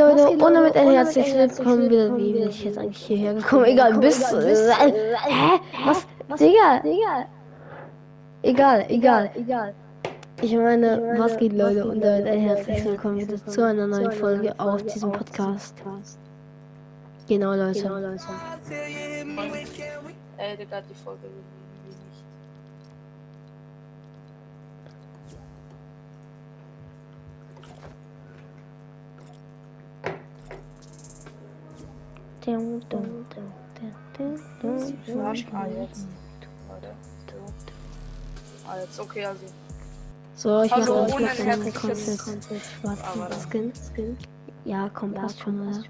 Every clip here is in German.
Leute? Und damit ein herzliches Willkommen wieder. Wie bin ich jetzt eigentlich hierher gekommen? Egal, bist du. Hä? Was? Digga! Digga! Egal, egal, egal. Ich meine, was geht, Leute? Und damit ein herzliches Willkommen wieder zu einer neuen Folge auf diesem Podcast. Genau, Leute. Ey, Digga, die Folge will ich nicht. Dum, dum, dum, dum, dum. Ah, jetzt. Ah, jetzt, okay, also. So, ich Hallo, mache einen herzliches- Content, Aber schwarzen das- Skin. Skin. Ja, komm, passt schon, oder?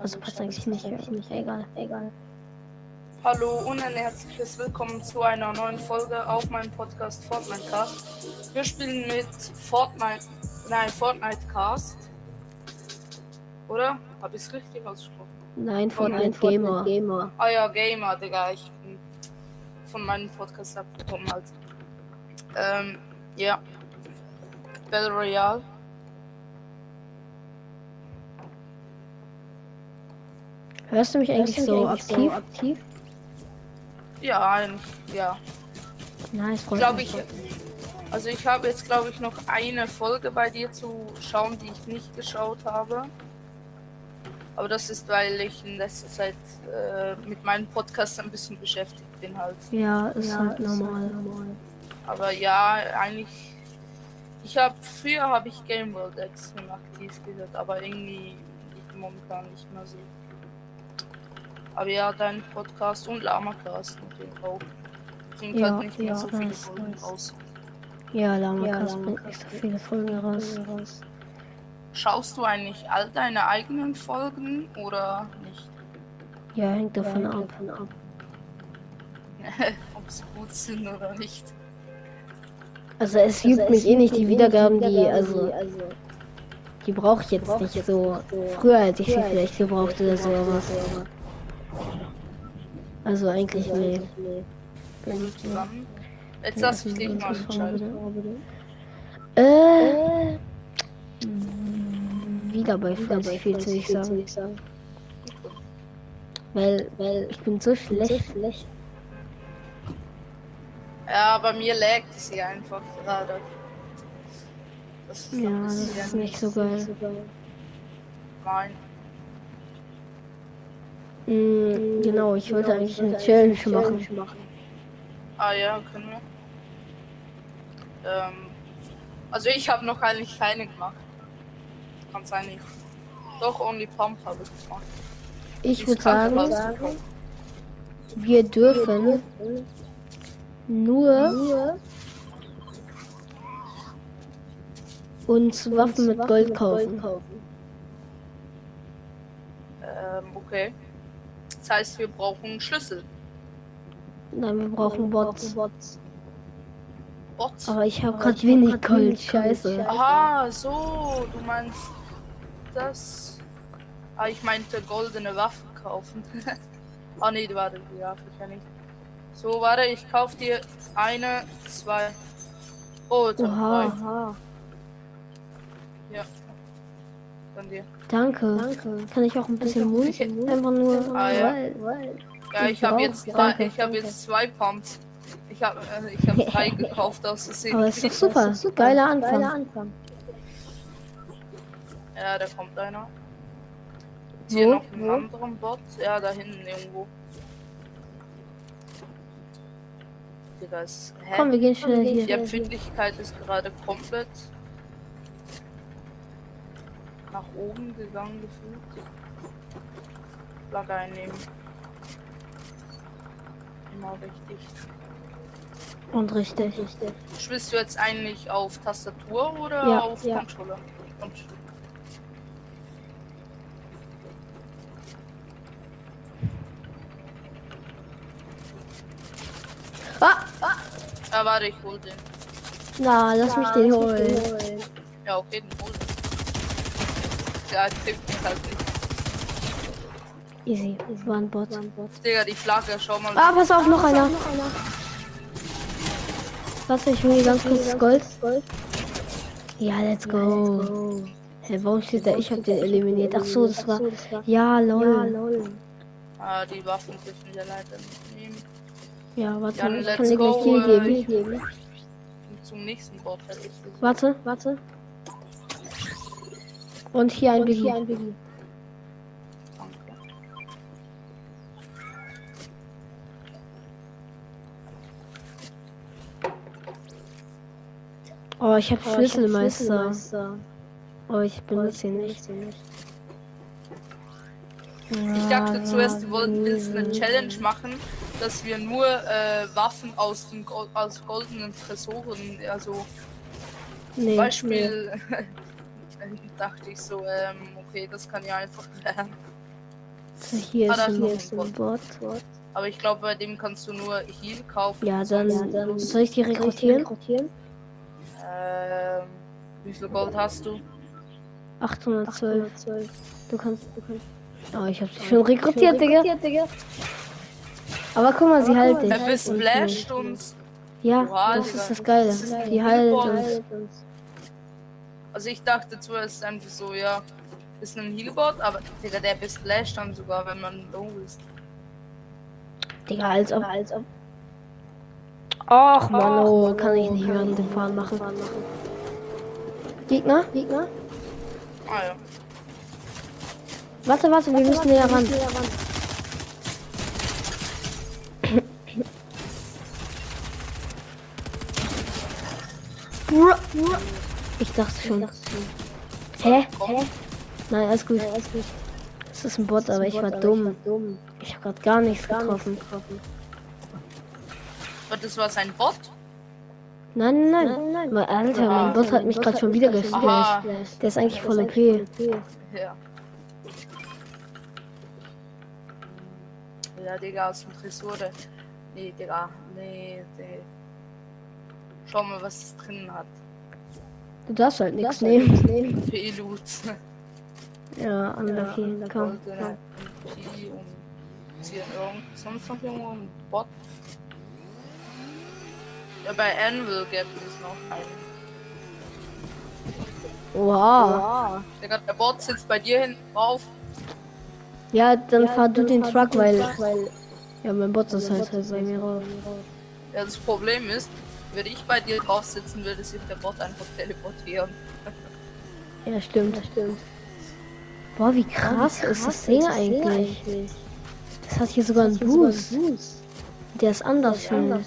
Also passt eigentlich nicht, nicht, egal, egal. Hallo und ein herzliches Willkommen zu einer neuen Folge auf meinem Podcast Fortnite Cast. Wir spielen mit Fortnite, nein, Fortnite Cast. Oder? Hab ich's richtig ausgesprochen? Nein, von Nein, einem Gamer. Gamer. Ah ja, Gamer, Digga. Ich bin von meinem Podcast abgekommen halt. Ähm, ja. Battle Royale. Hörst du mich eigentlich so aktiv? aktiv? Ja, ein, ja. Nice, freut Glaube mich. ich. Also ich habe jetzt glaube ich noch eine Folge bei dir zu schauen, die ich nicht geschaut habe. Aber das ist, weil ich in letzter Zeit äh, mit meinem Podcast ein bisschen beschäftigt bin halt. Ja, ist Ja, halt ist normal. Aber ja, eigentlich. Ich habe früher habe ich Game World extrem aktiv gehört, aber irgendwie momentan nicht mehr so. Aber ja, dein Podcast und Lamacast natürlich auch. Bringt Ja, halt nicht mehr ja, so viele Folgen raus. Ja, Lama Ja, bringt nicht so viele Folgen raus. Schaust du eigentlich all deine eigenen Folgen oder nicht? Ja, hängt davon ab. Ob sie gut sind oder nicht. Also es juckt mich eh nicht die Wiedergaben, die, also, die brauche ich jetzt nicht so. Früher hätte ich sie vielleicht gebraucht oder so, aber. Also eigentlich nee. Zusammen. Jetzt lass ich dich mal entscheiden. Äh. Wieder bei 40 viel zu ich sagen. Weil, weil ich bin so schlecht. Ja, bei mir laggt es hier einfach gerade. Das ist Ja, ein das bisschen ist nicht so geil. Nein. Mm, genau, ich wollte eigentlich eine Challenge machen. Ah ja, können wir. Ähm, also ich habe noch eigentlich keine gemacht. Kann sein nicht. Doch, Only Pump habe ich gemacht. Ich würde sagen, wir dürfen nur uns Waffen mit Gold kaufen. Ähm, okay. Das heißt, wir brauchen Schlüssel. Nein, wir brauchen Bots. Bots. Aber ich habe gerade wenig Gold, scheiße. Aha, so, du meinst das. Ah, ich meinte goldene Waffen kaufen. ah nee, warte, die darf ich ja nicht. So, warte, ich kauf dir eine, zwei. Oh, jetzt hab ich. Oha, Ja. Von dir. danke. Kann ich auch ein bisschen Mund? Einfach nur, Ah, ja. weil, weil. Ja, ich habe Wow, jetzt drei, danke, ich habe danke. jetzt zwei Pumps. Ich habe äh, ich habe drei gekauft aus Versehen. Aber ist doch super. Geiler Anfang. Ja, da kommt einer. Ist hier noch einen anderen Bot? Ja, da hinten irgendwo. Digga, ist. Hä? Komm, wir gehen schnell Die hier. Empfindlichkeit ist gerade komplett nach oben gegangen gefühlt. Flagge einnehmen. Immer richtig. Und richtig. Spielst du jetzt eigentlich auf Tastatur oder Ja, auf ja. Controller? Controller. Ah! Ah, warte, ich hol den. Na, lass mich den holen. Ja, okay, den hol den. Ja, trifft mich halt nicht. Easy. Es war ein Bot. Digga, die Flagge, schau mal. Ah, pass auf, noch einer. Warte, ich hole ganz kurz das Gold. Ja, let's go. Hä, warum steht da, ich hab den eliminiert? Ach so, das war. Ja, lol. Ah, die Waffen dürfen wir leider nicht nehmen. Ja, warte, Dann ich kann dir gleich hier äh, geben. Und zum nächsten ich gesagt. Warte, warte. Und hier ein Biggie. Danke. Oh, ich hab Schlüsselmeister. Oh, ich benutze ihn nicht. Ich dachte zuerst, du willst eine Challenge machen, dass wir nur äh, Waffen aus den Gol aus goldenen Tresoren, also Nee, zum Beispiel, dachte ich so, ähm, okay, das kann ja einfach nee. Hier Ah, ist hier ein ist ein Bot. Aber ich glaube, bei dem kannst du nur Heal kaufen. Ja, dann, Sonst dann soll ich die rekrutieren? Ähm, wie viel Gold hast du? 812. Du kannst, du kannst. Oh, ich hab sie schon rekrutiert, Digga. Aber guck mal, sie halt dich. Er mich. und. Ja, Oha, das Digga. ist das Geile. Das ist Die heilt uns. Also ich dachte zuerst einfach so, ja, ist ein Healbot, aber Digga, der bist splashed dann sogar, wenn man low ist. Digga, als ob. Als ob. Ach, Mann, oh, kann ich nicht hören, den Fahren machen. Gegner? Gegner? Ah ja. Warte, warte, wir müssen näher ran. Ich dachte schon. Hä? Komm, Nein, alles gut. Das ist ein Bot, aber ich war dumm. Ich habe gerade gar nichts getroffen. aber das war sein Bot. Nein, nein, nein. Mein Alter, mein Bot hat mich gerade schon wieder gesplasht. Der ist eigentlich voll OP. Ja. Ja, Digga, aus dem Tresor. der- Nee, Digga, nee, nee. Schau mal, was es drin hat. Du darfst halt nichts nehmen. P-Loot. Ja, unlucky. Komm. Goldene MP und sonst noch irgendwo ein Bot. Ja, bei Anvil gibt es noch einen. Wow. Digga, der Bot sitzt bei dir hinten drauf. Ja, dann fahr du den Truck, weil. Ja, mein Bot ist halt, halt bei mir rauf. Ja, das Problem ist, würde ich bei dir drauf sitzen, würde sich der Bot einfach teleportieren. Ja, stimmt. stimmt. Boah, wie krass, ist das Ding eigentlich? Das hat hier sogar einen Boost. Der ist anders schön.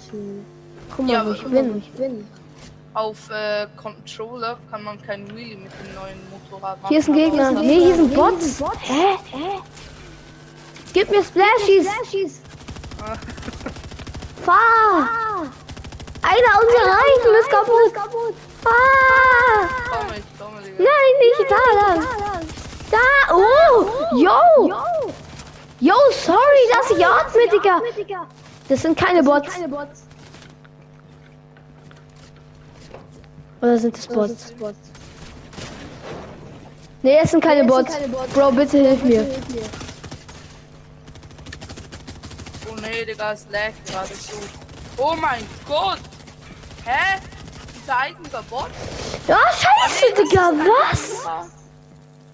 Guck mal, Ja, wo aber- ich bin. Auf äh, Controller kann man kein Wheelie mit dem neuen Motorrad machen. Hier ist ein Gegner. Nee, hier sind Bots. Hä? Gib mir Splashies. Fahr. Einer unserer Reifen ist kaputt. Komm, komme, Digga. Nein, nicht da lang. Da. Oh. Yo. Yo, sorry, dass ich atme, Digga. Das sind keine Bots. Oder sind es Bots? Nee, es sind keine Bots. Bro, bitte hilf mir. Oh nee, Digga, es lag gerade so. Oh mein Gott! Hä? Dieser eigene Bot? Ja, scheiße, das Digga, was?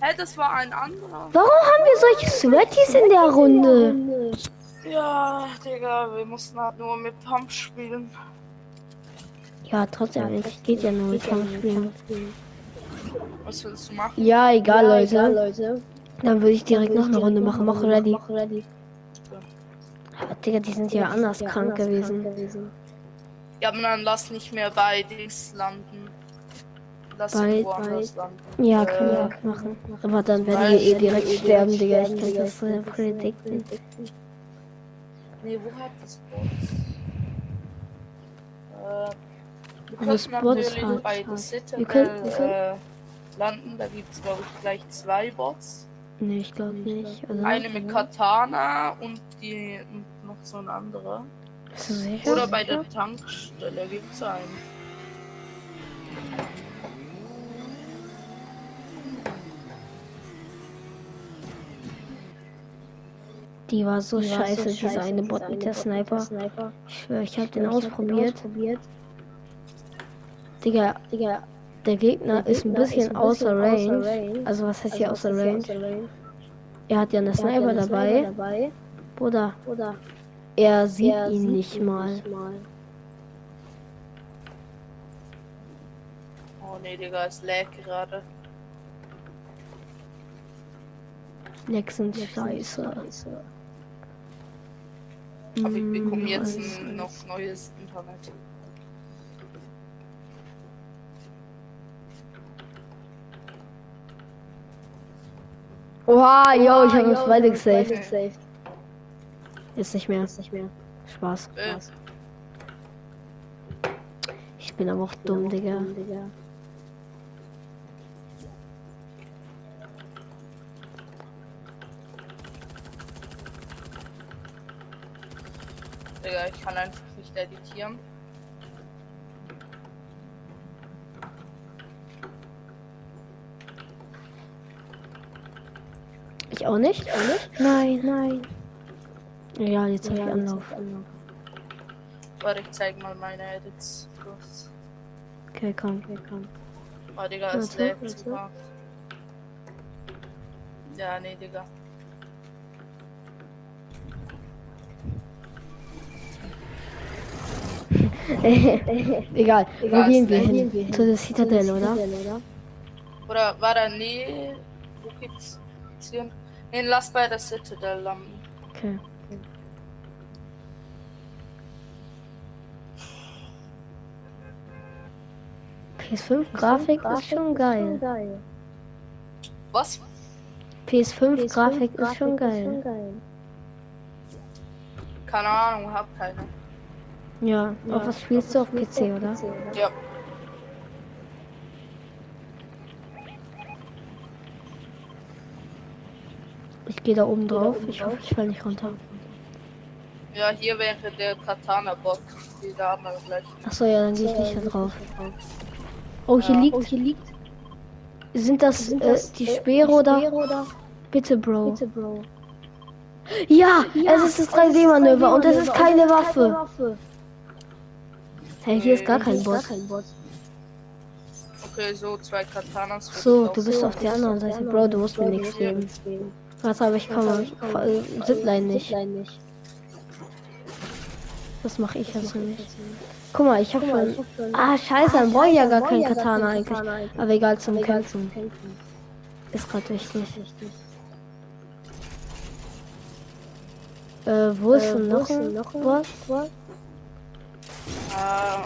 Hä, das war ein anderer. Warum haben wir solche Sweaties in der Runde? Ja, Digga, wir mussten halt nur mit Pump spielen. Ja, trotzdem, eigentlich geht ja nur mit Kampfspielen. Was willst du machen? Ja, egal, Leute. Dann würde ich direkt noch eine Runde machen. Mach ready. Aber, Digga, die sind ja anders krank gewesen. Ja, aber dann lass nicht mehr bei Dings landen. Lass Bei- ihn woanders landen. Ja, Äh, können wir auch machen. Aber dann werden wir eh direkt sterben, Digga. Ich kann das so predikten. Nee, wo hat das Bots? Äh, wir Wo es könnten Bots natürlich hat, bei. The Citadel äh, landen. Da gibt es, glaube ich, gleich zwei Bots. Nee, ich glaube nicht. Also, Eine mit Katana und die und noch so ein anderer. Bist du sicher? Oder bei der Tankstelle gibt es einen. Die war so scheiße, diese eine Bot mit der Sniper. Ich schwör, ich hab den ausprobiert. Digga, Digga, Der Gegner ist ein bisschen außer Range. Also was heißt hier außer Range? Er hat ja eine Sniper dabei. Bruder, er sieht ihn nicht mal. Oh nee, Digga, es lag gerade. Lex sind scheiße. Aber ich bekomme Mm, jetzt scheiße. ein noch neues Internet. Oha, yo, ich habe uns beide gesaved. Jetzt nicht mehr. Spaß. Äh, Ich bin aber auch dumm, Digga. Digga, ich kann einfach nicht editieren. Ich auch nicht? Nein, nein. Ja, jetzt habe ich Anlauf. Warte, ich zeig mal meine Edits kurz. Okay, komm. Oh, Digga, es zu hart. Ja, nee, Digga. Egal, wo gehen wir hin? Zu der Citadel, oder? Oder war da nee? Wo gibt's? Nee, lass bei der Citadel landen. Okay. PS5 Grafik ist schon geil. Was? PS5 Grafik ist schon geil. Keine Ahnung, hab keine. Ja, auf was spielst du auf PC, oder? Ja. Ich gehe da oben drauf. Ich hoffe, ich fall nicht runter. Ja, hier wäre der Katana-Bot. Die da haben wir gleich. Achso, ja, dann gehe ich nicht da drauf. Oh, hier liegt. Sind das, äh, die Speere oder? Bitte, Bro. Ja, es ist das 3D-Manöver und es ist keine Waffe. Hey, hier ist gar kein Bot. Okay, so zwei Katanas. So, du bist auf der anderen Seite. Bro, du musst mir nichts geben. Warte, aber ich komme. Äh, Zipline nicht. Das mache ich also nicht. Guck mal, ich habe schon. Ah, scheiße, dann brauche ich ja gar kein Katana eigentlich. Aber egal, zum Kämpfen. Ist gerade wichtig. Äh, wo ist denn noch ein Bot? Ah,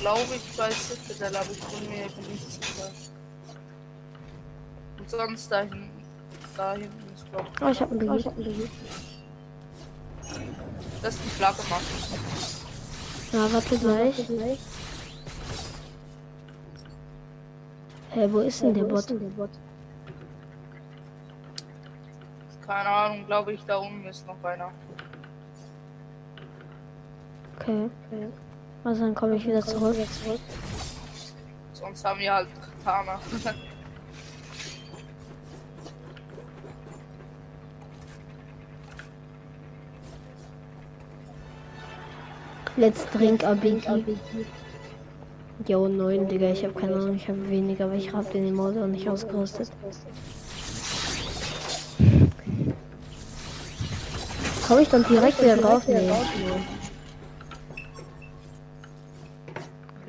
glaube ich bei Citadel, aber ich bin mir nicht sicher. Und sonst da hinten. Da hinten ist glaube Oh, ich habe einen Begier. Das ist die Flagge machen. Ja, warte gleich. Hä, wo ist denn der Bot? Keine Ahnung, glaube ich, da unten ist noch einer. Okay. Also dann komme ich wieder zurück. Sonst haben wir halt Katana. Let's drink a Biggie. Jo, 9, Digga, ich habe keine Ahnung, ich habe weniger, aber ich habe den Emote auch nicht ausgerüstet. Komme ich dann direkt wieder drauf? Nee.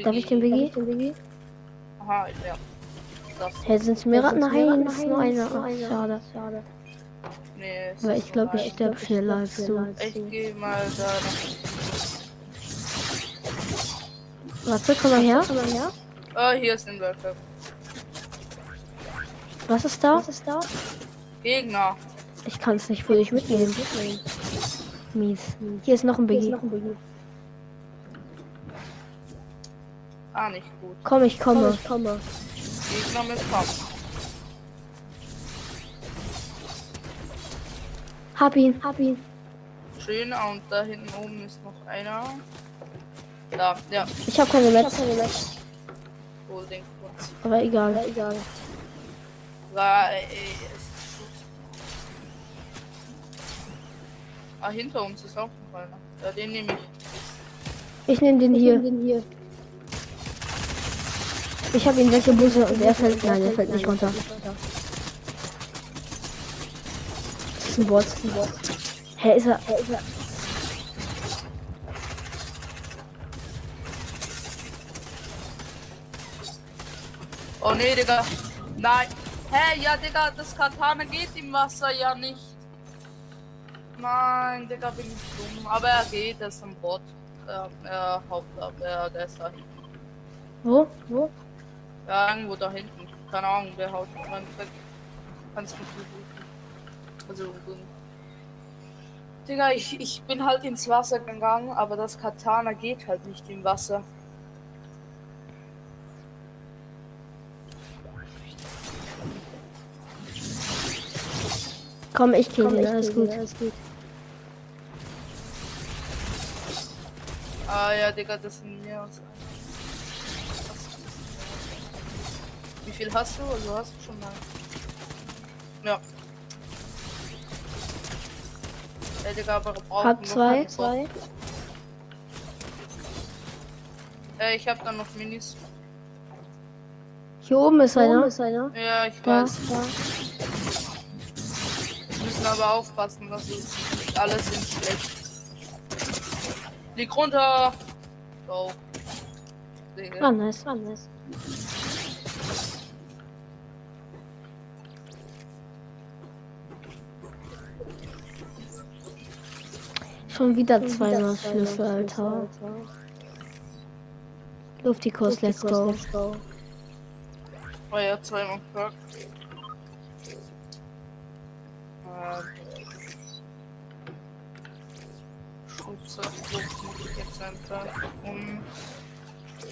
Darf ich den Biggie? Aha, ja. Hey, sind es mehrere? Nein, es ist nur einer. Ach, schade. nee, es Aber ist ich glaube, ich sterbe schneller als du. Ich gehe mal da noch. Warte, komm mal her. Oh, hier ist ein Worker. Was ist da? Gegner. Ich kann es nicht für dich mitnehmen. Mies. Hier ist noch ein Biggie. Ah, nicht gut. Komm, ich komme. Gegner mit Kampf. Hab ihn. Hab ihn. Schön, und da hinten oben ist noch einer. Da, ja, Ich habe keine Metz, wohl den kurz. aber egal. War, ey, es ist gut. Ah, hinter uns ist auch noch einer. Ja, den nehme ich. Ich nehme den hier. Ich habe ihn weggebusselt und er fällt. Nein, er fällt nicht runter. Das ist ein Bot. Hä, ist er? Hä, ist er? Oh nee, Digga. Nein. Hä, ja, Digga, das Katana geht im Wasser ja nicht. Nein, Digga, bin ich dumm. Aber er geht, er ist ein Bot. Er, er haut ab, er, der ist da hinten. Wo? Wo? Ja, irgendwo da hinten. Keine Ahnung, der haut man weg. Kannst du suchen. Also, Digga, ich, ich bin halt ins Wasser gegangen, aber das Katana geht halt nicht im Wasser. Komm, ich kill ihn, alles gut. alles gut. Ah ja, Digga, das sind mehr als Wie viel hast du? Also hast du schon mal. Ja. Ja, Digga, aber braucht Hab zwei, zwei. Äh, ich hab dann noch Minis. Hier oben ist einer. Ist einer. Ja, ich da, weiß. Da. Müssen aber aufpassen, dass es nicht alles sind schlecht. Lieg runter! Go. Ah, nice, ah, nice. Schon wieder zweimal Schlüssel, Alter. Luftikurs, let's go. Let's go. Oh ja, zweimal Perk.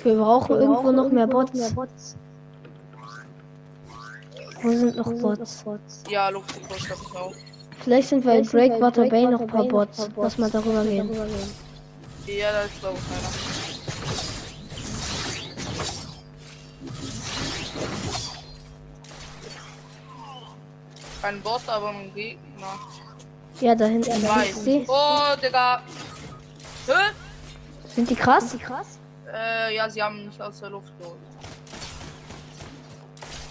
Wir brauchen Wir irgendwo noch mehr Bots. mehr Bots. Wo sind noch Bots? Ja, hab ich auch. Vielleicht sind wir in Breakwater Bay noch ein paar Bots. Lass mal darüber gehen. Ja, da ist glaube ich einer. Kein Bot, aber ein Gegner. Ja, da hinten. Ja, oh, Digga. Hä? Sind die krass? Sind die krass? Äh, ja, sie haben nicht aus der Luft geholt.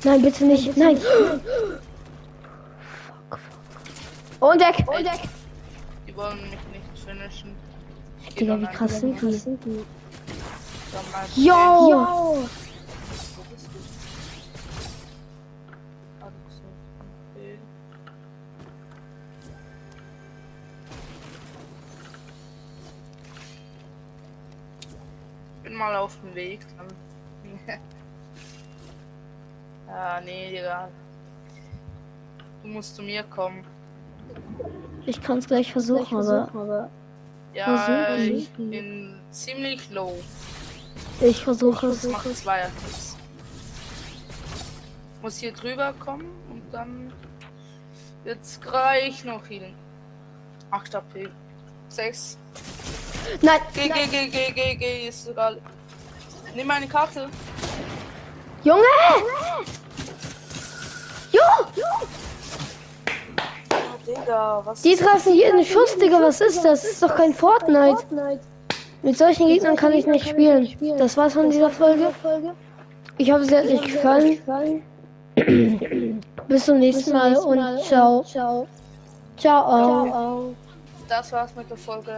Nein, bitte nicht. Bitte Nein. Nicht. Und weg! Und weg! Die wollen mich nicht finishen. Digga, wie krass sind die? Yo! Yo! Mal auf dem Weg. ja, nee, Digga. Du musst zu mir kommen. Ich kann es gleich versuchen, aber. Ja, versuchen. ich bin ziemlich low. Ich versuche es. Ich mache zwei Attacks. Muss hier drüber kommen und dann jetzt gleich noch hin. 8 AP. 6. Nein. Geh, geh, geh, geh, geh, geh, ist egal. Nimm meine Karte. Junge! Jo! Digga, was Die treffen jeden Schuss, Digga, was ist das? Das ist doch kein Fortnite. Mit solchen Gegnern kann ich nicht spielen. Das war's von dieser Folge. Ich hoffe, es hat euch gefallen. Bis zum nächsten Mal und ciao. Ciao. Ciao. Das war's mit der Folge.